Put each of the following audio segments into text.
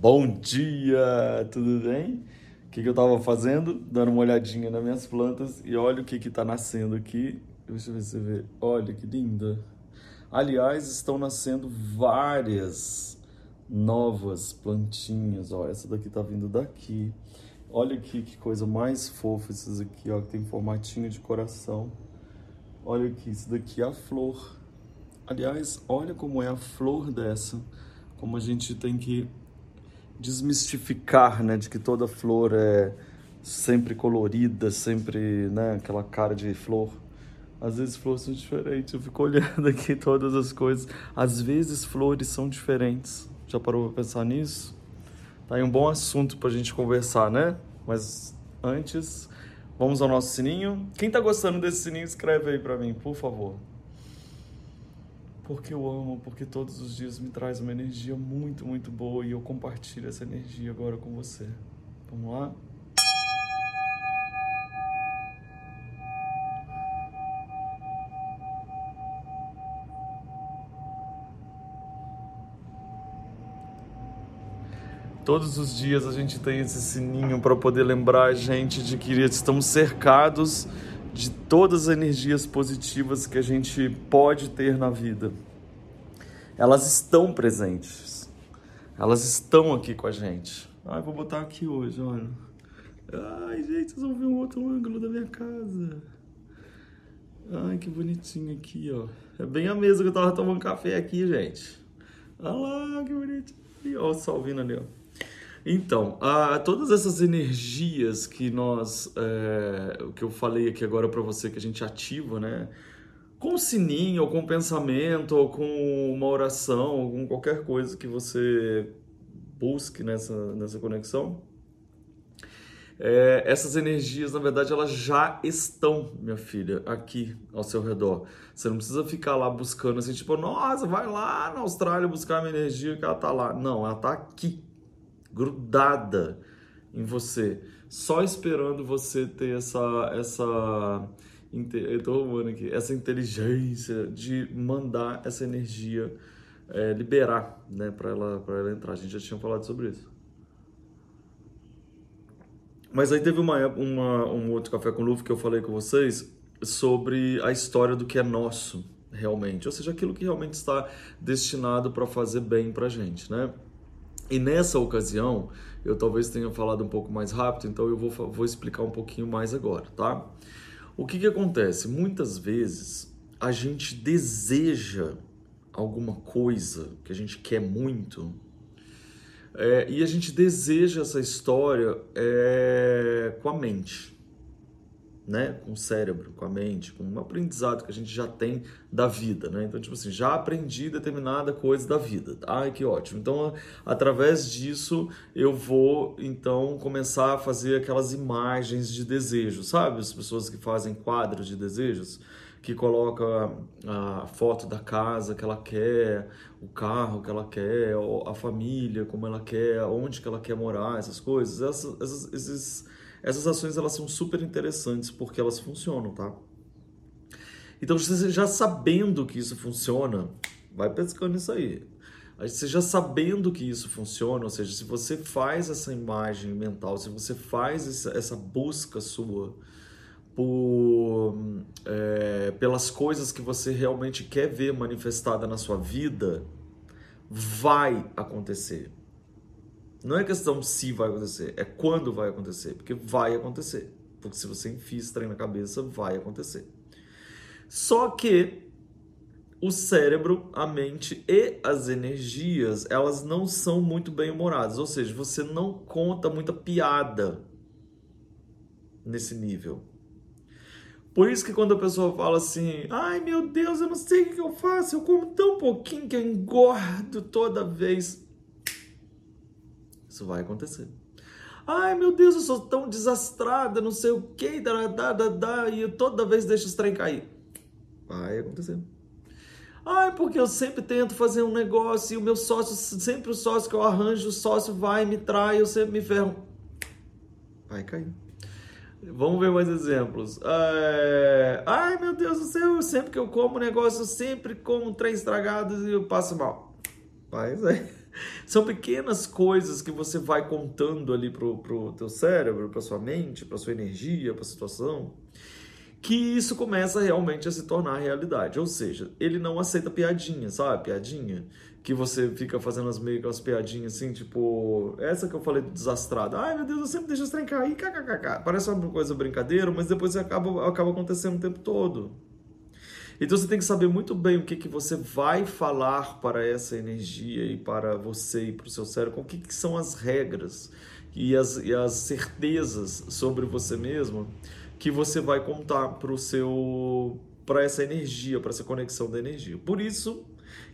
Bom dia, tudo bem? O que, que eu tava fazendo? Dando uma olhadinha nas minhas plantas e olha o que que tá nascendo aqui. Deixa eu ver se você vê. Olha que linda. Aliás, estão nascendo várias novas plantinhas. Ó, essa daqui tá vindo daqui. Olha aqui que coisa mais fofa esses aqui, ó, que tem formatinho de coração. Olha aqui, isso daqui é a flor. Aliás, olha como é a flor dessa. Como a gente tem que desmistificar, né, de que toda flor é sempre colorida, sempre, né, aquela cara de flor. Às vezes flores são diferentes. Eu fico olhando aqui todas as coisas. Às vezes flores são diferentes. Já parou para pensar nisso? Tá aí um bom assunto para a gente conversar, né? Mas antes, vamos ao nosso sininho. Quem tá gostando desse sininho, escreve aí para mim, por favor porque eu amo, porque todos os dias me traz uma energia muito, muito boa e eu compartilho essa energia agora com você. Vamos lá? Todos os dias a gente tem esse sininho para poder lembrar a gente de que estamos cercados todas as energias positivas que a gente pode ter na vida. Elas estão presentes. Elas estão aqui com a gente. Ai, vou botar aqui hoje, olha. Ai, gente, vocês vão ver um outro ângulo da minha casa. Ai, que bonitinho aqui, ó. É bem a mesa que eu tava tomando café aqui, gente. Olha lá, que bonitinho. Olha o sol vindo ali, ó. Então, a, todas essas energias que nós, é, que eu falei aqui agora para você que a gente ativa, né? Com o sininho, ou com o pensamento, ou com uma oração, ou com qualquer coisa que você busque nessa, nessa conexão, é, essas energias, na verdade, elas já estão, minha filha, aqui ao seu redor. Você não precisa ficar lá buscando assim, tipo, nossa, vai lá na Austrália buscar minha energia que ela tá lá. Não, ela tá aqui grudada em você, só esperando você ter essa essa eu tô arrumando aqui, essa inteligência de mandar essa energia é, liberar, né, para ela para ela entrar. A gente já tinha falado sobre isso. Mas aí teve uma, uma um outro café com luva que eu falei com vocês sobre a história do que é nosso realmente, ou seja, aquilo que realmente está destinado para fazer bem para gente, né? E nessa ocasião, eu talvez tenha falado um pouco mais rápido, então eu vou, vou explicar um pouquinho mais agora, tá? O que, que acontece? Muitas vezes a gente deseja alguma coisa que a gente quer muito é, e a gente deseja essa história é, com a mente né, com o cérebro, com a mente, com um aprendizado que a gente já tem da vida, né? Então, tipo assim, já aprendi determinada coisa da vida. Ai, que ótimo. Então, através disso, eu vou então começar a fazer aquelas imagens de desejo, sabe? As pessoas que fazem quadros de desejos, que coloca a foto da casa que ela quer, o carro que ela quer, a família como ela quer, onde que ela quer morar, essas coisas, essas, essas esses essas ações elas são super interessantes porque elas funcionam, tá? Então, você já sabendo que isso funciona, vai pescando isso aí. Você já sabendo que isso funciona, ou seja, se você faz essa imagem mental, se você faz essa busca sua por, é, pelas coisas que você realmente quer ver manifestada na sua vida, vai acontecer. Não é questão se vai acontecer, é quando vai acontecer, porque vai acontecer. Porque se você enfia esse trem na cabeça, vai acontecer. Só que o cérebro, a mente e as energias, elas não são muito bem humoradas, ou seja, você não conta muita piada nesse nível. Por isso que quando a pessoa fala assim, ai meu Deus, eu não sei o que eu faço, eu como tão pouquinho que eu engordo toda vez. Isso vai acontecer. Ai, meu Deus, eu sou tão desastrada, não sei o que, e eu toda vez deixo os trem cair. Vai acontecer. Ai, porque eu sempre tento fazer um negócio e o meu sócio, sempre o sócio que eu arranjo, o sócio vai, me trai, eu sempre me ferro. Vai cair. Vamos ver mais exemplos. É... Ai, meu Deus do céu, sempre que eu como negócio, eu sempre como trem estragado e eu passo mal. Vai, aí. São pequenas coisas que você vai contando ali pro, pro teu cérebro, pra sua mente, pra sua energia, pra situação, que isso começa realmente a se tornar realidade. Ou seja, ele não aceita piadinha, sabe? Piadinha. Que você fica fazendo as meio as piadinhas assim, tipo, essa que eu falei do desastrado. Ai meu Deus, eu sempre deixo esse trem cair, kkkk. Parece uma coisa brincadeira, mas depois acaba, acaba acontecendo o tempo todo. Então você tem que saber muito bem o que, que você vai falar para essa energia e para você e para o seu cérebro, o que, que são as regras e as, e as certezas sobre você mesmo que você vai contar para o seu para essa energia, para essa conexão da energia. Por isso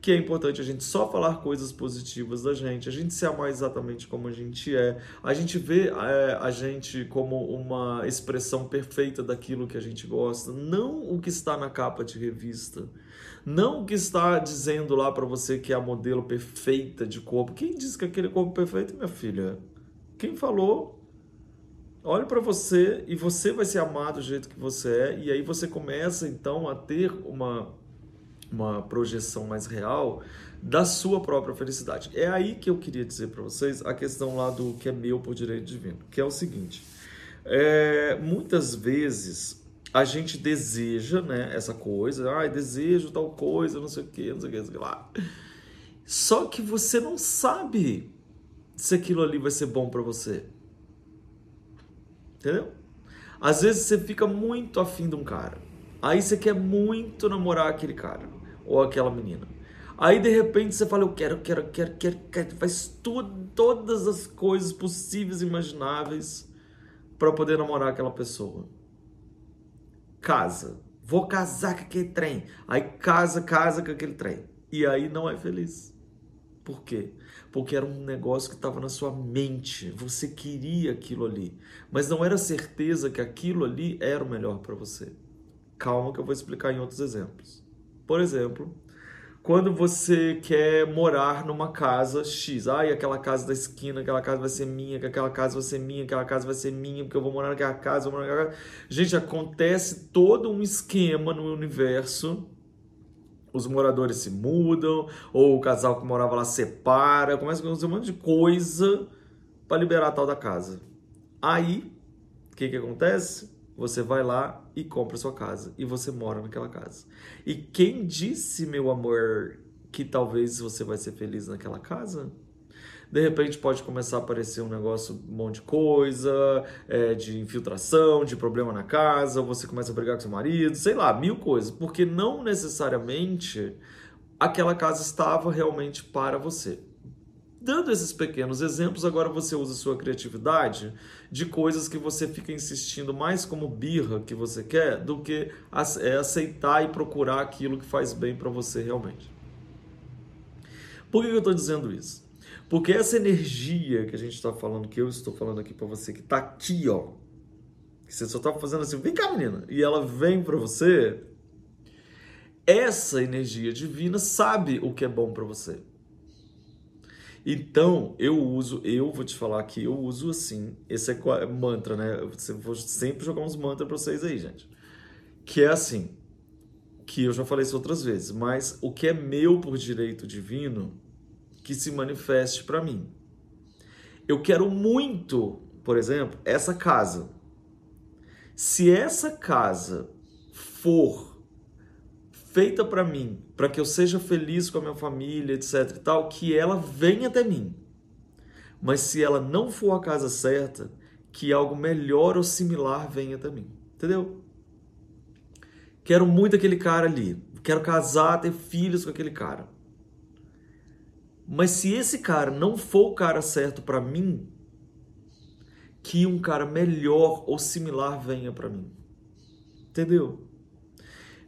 que é importante a gente só falar coisas positivas da gente, a gente se amar exatamente como a gente é, a gente vê é, a gente como uma expressão perfeita daquilo que a gente gosta, não o que está na capa de revista, não o que está dizendo lá para você que é a modelo perfeita de corpo. Quem disse que aquele corpo perfeito, minha filha? Quem falou? Olhe para você e você vai ser amado do jeito que você é, e aí você começa então a ter uma uma projeção mais real da sua própria felicidade. É aí que eu queria dizer para vocês a questão lá do que é meu por direito divino, que é o seguinte: é, muitas vezes a gente deseja, né, essa coisa, ah, desejo tal coisa, não sei o que, não sei o que, não sei lá. Só que você não sabe se aquilo ali vai ser bom para você. Entendeu? Às vezes você fica muito afim de um cara. Aí você quer muito namorar aquele cara ou aquela menina. Aí de repente você fala, eu quero, quero, quero, quero, quero. faz tudo, todas as coisas possíveis e imagináveis para poder namorar aquela pessoa. Casa. Vou casar com aquele trem. Aí casa, casa com aquele trem. E aí não é feliz. Por quê? Porque era um negócio que estava na sua mente. Você queria aquilo ali. Mas não era certeza que aquilo ali era o melhor para você. Calma que eu vou explicar em outros exemplos. Por exemplo, quando você quer morar numa casa X, ai, aquela casa da esquina, aquela casa vai ser minha, aquela casa vai ser minha, aquela casa vai ser minha, porque eu vou morar naquela casa, vou morar naquela casa. Gente, acontece todo um esquema no universo. Os moradores se mudam, ou o casal que morava lá separa, começa a acontecer um monte de coisa para liberar a tal da casa. Aí, o que, que acontece? Você vai lá e compra sua casa e você mora naquela casa. E quem disse, meu amor, que talvez você vai ser feliz naquela casa? De repente pode começar a aparecer um negócio, um monte de coisa, é, de infiltração, de problema na casa, ou você começa a brigar com seu marido, sei lá, mil coisas, porque não necessariamente aquela casa estava realmente para você. Dando esses pequenos exemplos, agora você usa sua criatividade de coisas que você fica insistindo mais como birra que você quer do que é, aceitar e procurar aquilo que faz bem para você realmente. Por que eu estou dizendo isso? Porque essa energia que a gente está falando, que eu estou falando aqui para você, que está aqui, ó, que você só está fazendo assim, vem cá, menina, e ela vem para você, essa energia divina sabe o que é bom para você. Então, eu uso, eu vou te falar que eu uso assim, esse é mantra, né? Eu vou sempre jogar uns mantras para vocês aí, gente. Que é assim, que eu já falei isso outras vezes, mas o que é meu por direito divino, que se manifeste para mim. Eu quero muito, por exemplo, essa casa. Se essa casa for feita para mim, para que eu seja feliz com a minha família, etc e tal, que ela venha até mim. Mas se ela não for a casa certa, que algo melhor ou similar venha até mim. Entendeu? Quero muito aquele cara ali. Quero casar, ter filhos com aquele cara. Mas se esse cara não for o cara certo para mim, que um cara melhor ou similar venha para mim. Entendeu?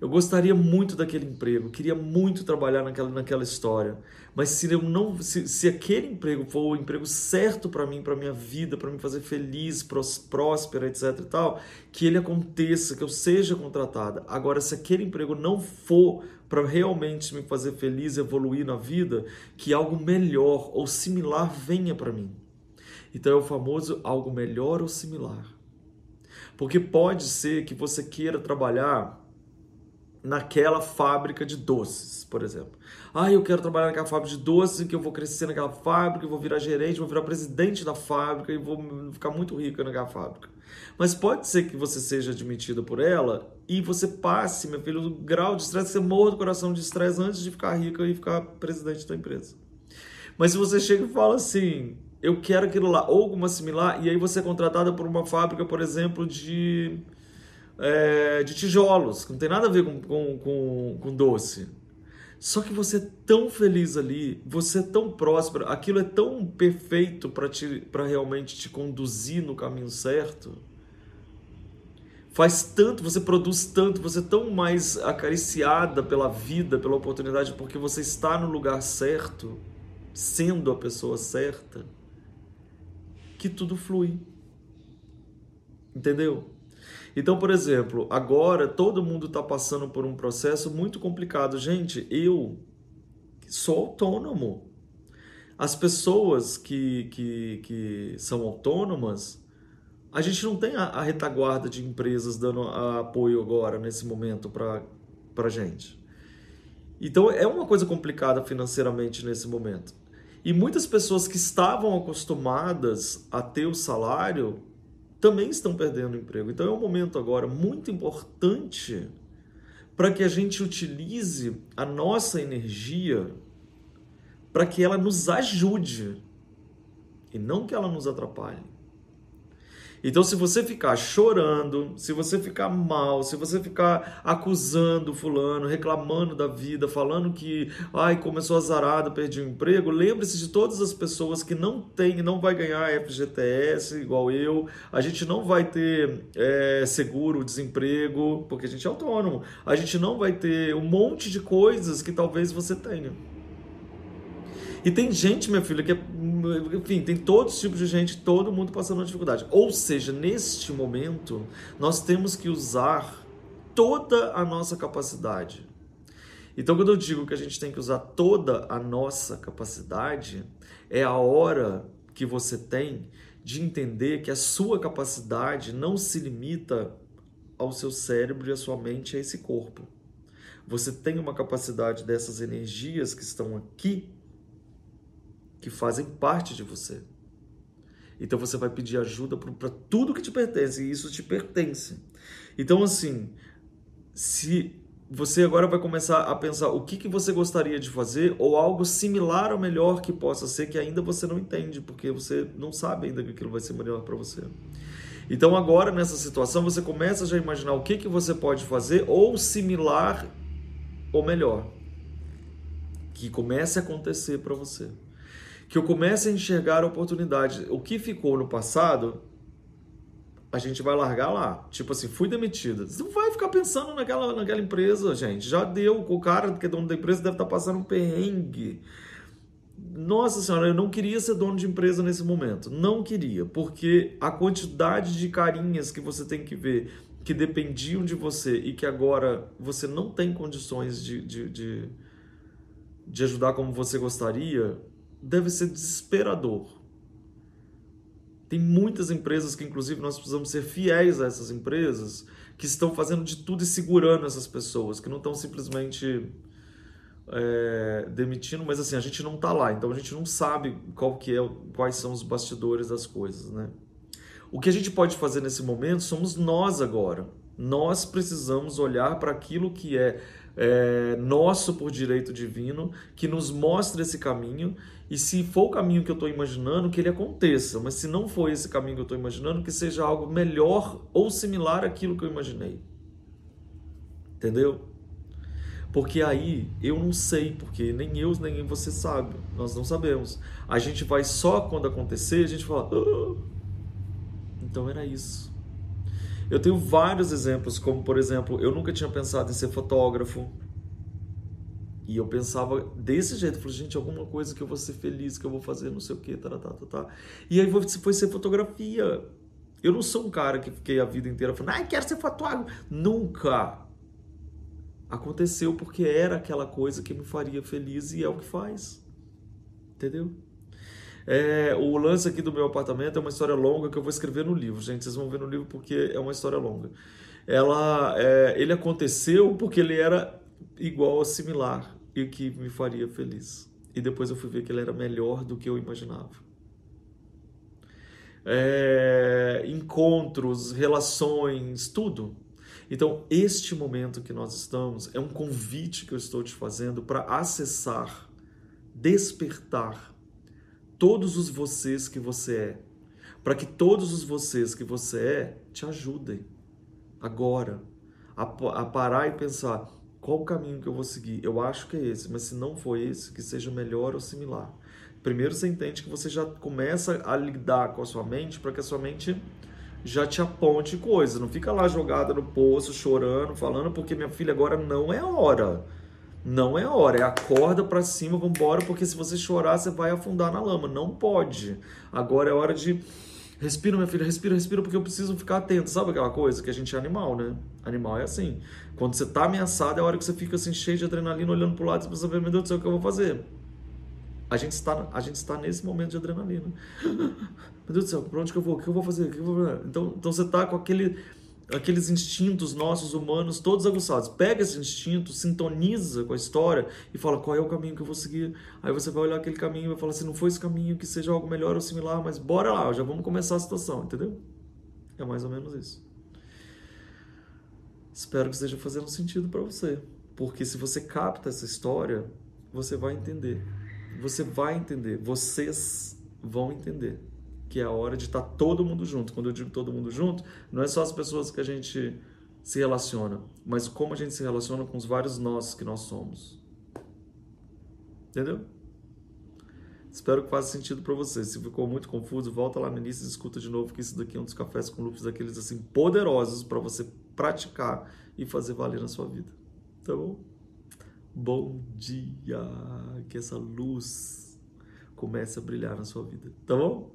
Eu gostaria muito daquele emprego, queria muito trabalhar naquela, naquela história. Mas se eu não, se, se aquele emprego for o emprego certo para mim, para minha vida, para me fazer feliz, próspera, etc e tal, que ele aconteça, que eu seja contratada. Agora, se aquele emprego não for para realmente me fazer feliz, evoluir na vida, que algo melhor ou similar venha para mim. Então é o famoso algo melhor ou similar. Porque pode ser que você queira trabalhar naquela fábrica de doces, por exemplo. Ah, eu quero trabalhar naquela fábrica de doces, que eu vou crescer naquela fábrica, eu vou virar gerente, vou virar presidente da fábrica e vou ficar muito rica naquela fábrica. Mas pode ser que você seja admitido por ela e você passe, meu filho, o grau de estresse, você morra do coração de estresse antes de ficar rica e ficar presidente da empresa. Mas se você chega e fala assim, eu quero aquilo lá, ou alguma similar, e aí você é contratada por uma fábrica, por exemplo, de, é, de tijolos, que não tem nada a ver com, com, com, com doce. Só que você é tão feliz ali, você é tão próspero, aquilo é tão perfeito para realmente te conduzir no caminho certo. Faz tanto, você produz tanto, você é tão mais acariciada pela vida, pela oportunidade, porque você está no lugar certo, sendo a pessoa certa que tudo flui. Entendeu? Então, por exemplo, agora todo mundo está passando por um processo muito complicado. Gente, eu sou autônomo. As pessoas que, que, que são autônomas, a gente não tem a, a retaguarda de empresas dando apoio agora, nesse momento, para a gente. Então, é uma coisa complicada financeiramente nesse momento. E muitas pessoas que estavam acostumadas a ter o salário também estão perdendo emprego. Então é um momento agora muito importante para que a gente utilize a nossa energia para que ela nos ajude e não que ela nos atrapalhe. Então, se você ficar chorando, se você ficar mal, se você ficar acusando fulano, reclamando da vida, falando que, ai, começou azarado, perdi o emprego, lembre-se de todas as pessoas que não tem, não vai ganhar FGTS igual eu, a gente não vai ter é, seguro, desemprego, porque a gente é autônomo, a gente não vai ter um monte de coisas que talvez você tenha. E tem gente, minha filha, que é, enfim, tem todos os tipos de gente, todo mundo passando uma dificuldade. Ou seja, neste momento, nós temos que usar toda a nossa capacidade. Então, quando eu digo que a gente tem que usar toda a nossa capacidade, é a hora que você tem de entender que a sua capacidade não se limita ao seu cérebro e à sua mente, a esse corpo. Você tem uma capacidade dessas energias que estão aqui que fazem parte de você. Então você vai pedir ajuda para tudo que te pertence e isso te pertence. Então, assim, se você agora vai começar a pensar o que, que você gostaria de fazer ou algo similar ou melhor que possa ser que ainda você não entende, porque você não sabe ainda que aquilo vai ser melhor para você. Então agora nessa situação você começa já a imaginar o que, que você pode fazer ou similar ou melhor que comece a acontecer para você que eu comece a enxergar a oportunidade. O que ficou no passado, a gente vai largar lá. Tipo assim, fui demitida. Você não vai ficar pensando naquela, naquela empresa, gente. Já deu. O cara que é dono da empresa deve estar passando um perrengue. Nossa senhora, eu não queria ser dono de empresa nesse momento. Não queria, porque a quantidade de carinhas que você tem que ver que dependiam de você e que agora você não tem condições de, de, de, de ajudar como você gostaria, deve ser desesperador. Tem muitas empresas que, inclusive, nós precisamos ser fiéis a essas empresas que estão fazendo de tudo e segurando essas pessoas, que não estão simplesmente é, demitindo, mas assim, a gente não está lá, então a gente não sabe qual que é, quais são os bastidores das coisas, né? O que a gente pode fazer nesse momento somos nós agora. Nós precisamos olhar para aquilo que é é, nosso por direito divino, que nos mostre esse caminho, e se for o caminho que eu estou imaginando, que ele aconteça, mas se não for esse caminho que eu estou imaginando, que seja algo melhor ou similar àquilo que eu imaginei. Entendeu? Porque aí eu não sei, porque nem eu nem você sabe, nós não sabemos. A gente vai só quando acontecer, a gente fala, ah, então era isso. Eu tenho vários exemplos, como por exemplo, eu nunca tinha pensado em ser fotógrafo. E eu pensava desse jeito, falei, gente, alguma coisa que eu vou ser feliz, que eu vou fazer, não sei o que, tá, tá, tá, tá. E aí foi ser fotografia. Eu não sou um cara que fiquei a vida inteira falando, ah, quero ser fotógrafo. Nunca. Aconteceu porque era aquela coisa que me faria feliz e é o que faz. Entendeu? É, o lance aqui do meu apartamento é uma história longa que eu vou escrever no livro, gente. Vocês vão ver no livro porque é uma história longa. ela, é, ele aconteceu porque ele era igual ou similar e que me faria feliz. E depois eu fui ver que ele era melhor do que eu imaginava. É, encontros, relações, tudo. Então, este momento que nós estamos é um convite que eu estou te fazendo para acessar, despertar todos os vocês que você é, para que todos os vocês que você é te ajudem agora a, a parar e pensar qual o caminho que eu vou seguir? Eu acho que é esse, mas se não for esse, que seja melhor ou similar. Primeiro você entende que você já começa a lidar com a sua mente para que a sua mente já te aponte coisas. Não fica lá jogada no poço, chorando, falando, porque minha filha agora não é hora. Não é hora, é acorda para cima, vambora, porque se você chorar, você vai afundar na lama. Não pode. Agora é hora de Respira, minha filha, respira, respira, porque eu preciso ficar atento. Sabe aquela coisa que a gente é animal, né? Animal é assim. Quando você tá ameaçado, é a hora que você fica assim, cheio de adrenalina, olhando pro lado e pensa, meu Deus do céu, o que eu vou fazer? A gente está, a gente está nesse momento de adrenalina. Meu Deus do céu, pra onde que eu vou? O que eu vou fazer? Eu vou fazer? Então, então você tá com aquele aqueles instintos nossos humanos todos aguçados. Pega esse instinto, sintoniza com a história e fala qual é o caminho que eu vou seguir. Aí você vai olhar aquele caminho e vai falar se assim, não foi esse caminho, que seja algo melhor ou similar, mas bora lá, já vamos começar a situação, entendeu? É mais ou menos isso. Espero que esteja fazendo sentido para você, porque se você capta essa história, você vai entender. Você vai entender, vocês vão entender que é a hora de estar todo mundo junto. Quando eu digo todo mundo junto, não é só as pessoas que a gente se relaciona, mas como a gente se relaciona com os vários nós que nós somos. Entendeu? Espero que faça sentido para você. Se ficou muito confuso, volta lá no início e escuta de novo que isso daqui é um dos cafés com lupus daqueles assim poderosos para você praticar e fazer valer na sua vida. Tá bom? Bom dia, que essa luz comece a brilhar na sua vida. Tá bom?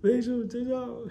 没什么征兆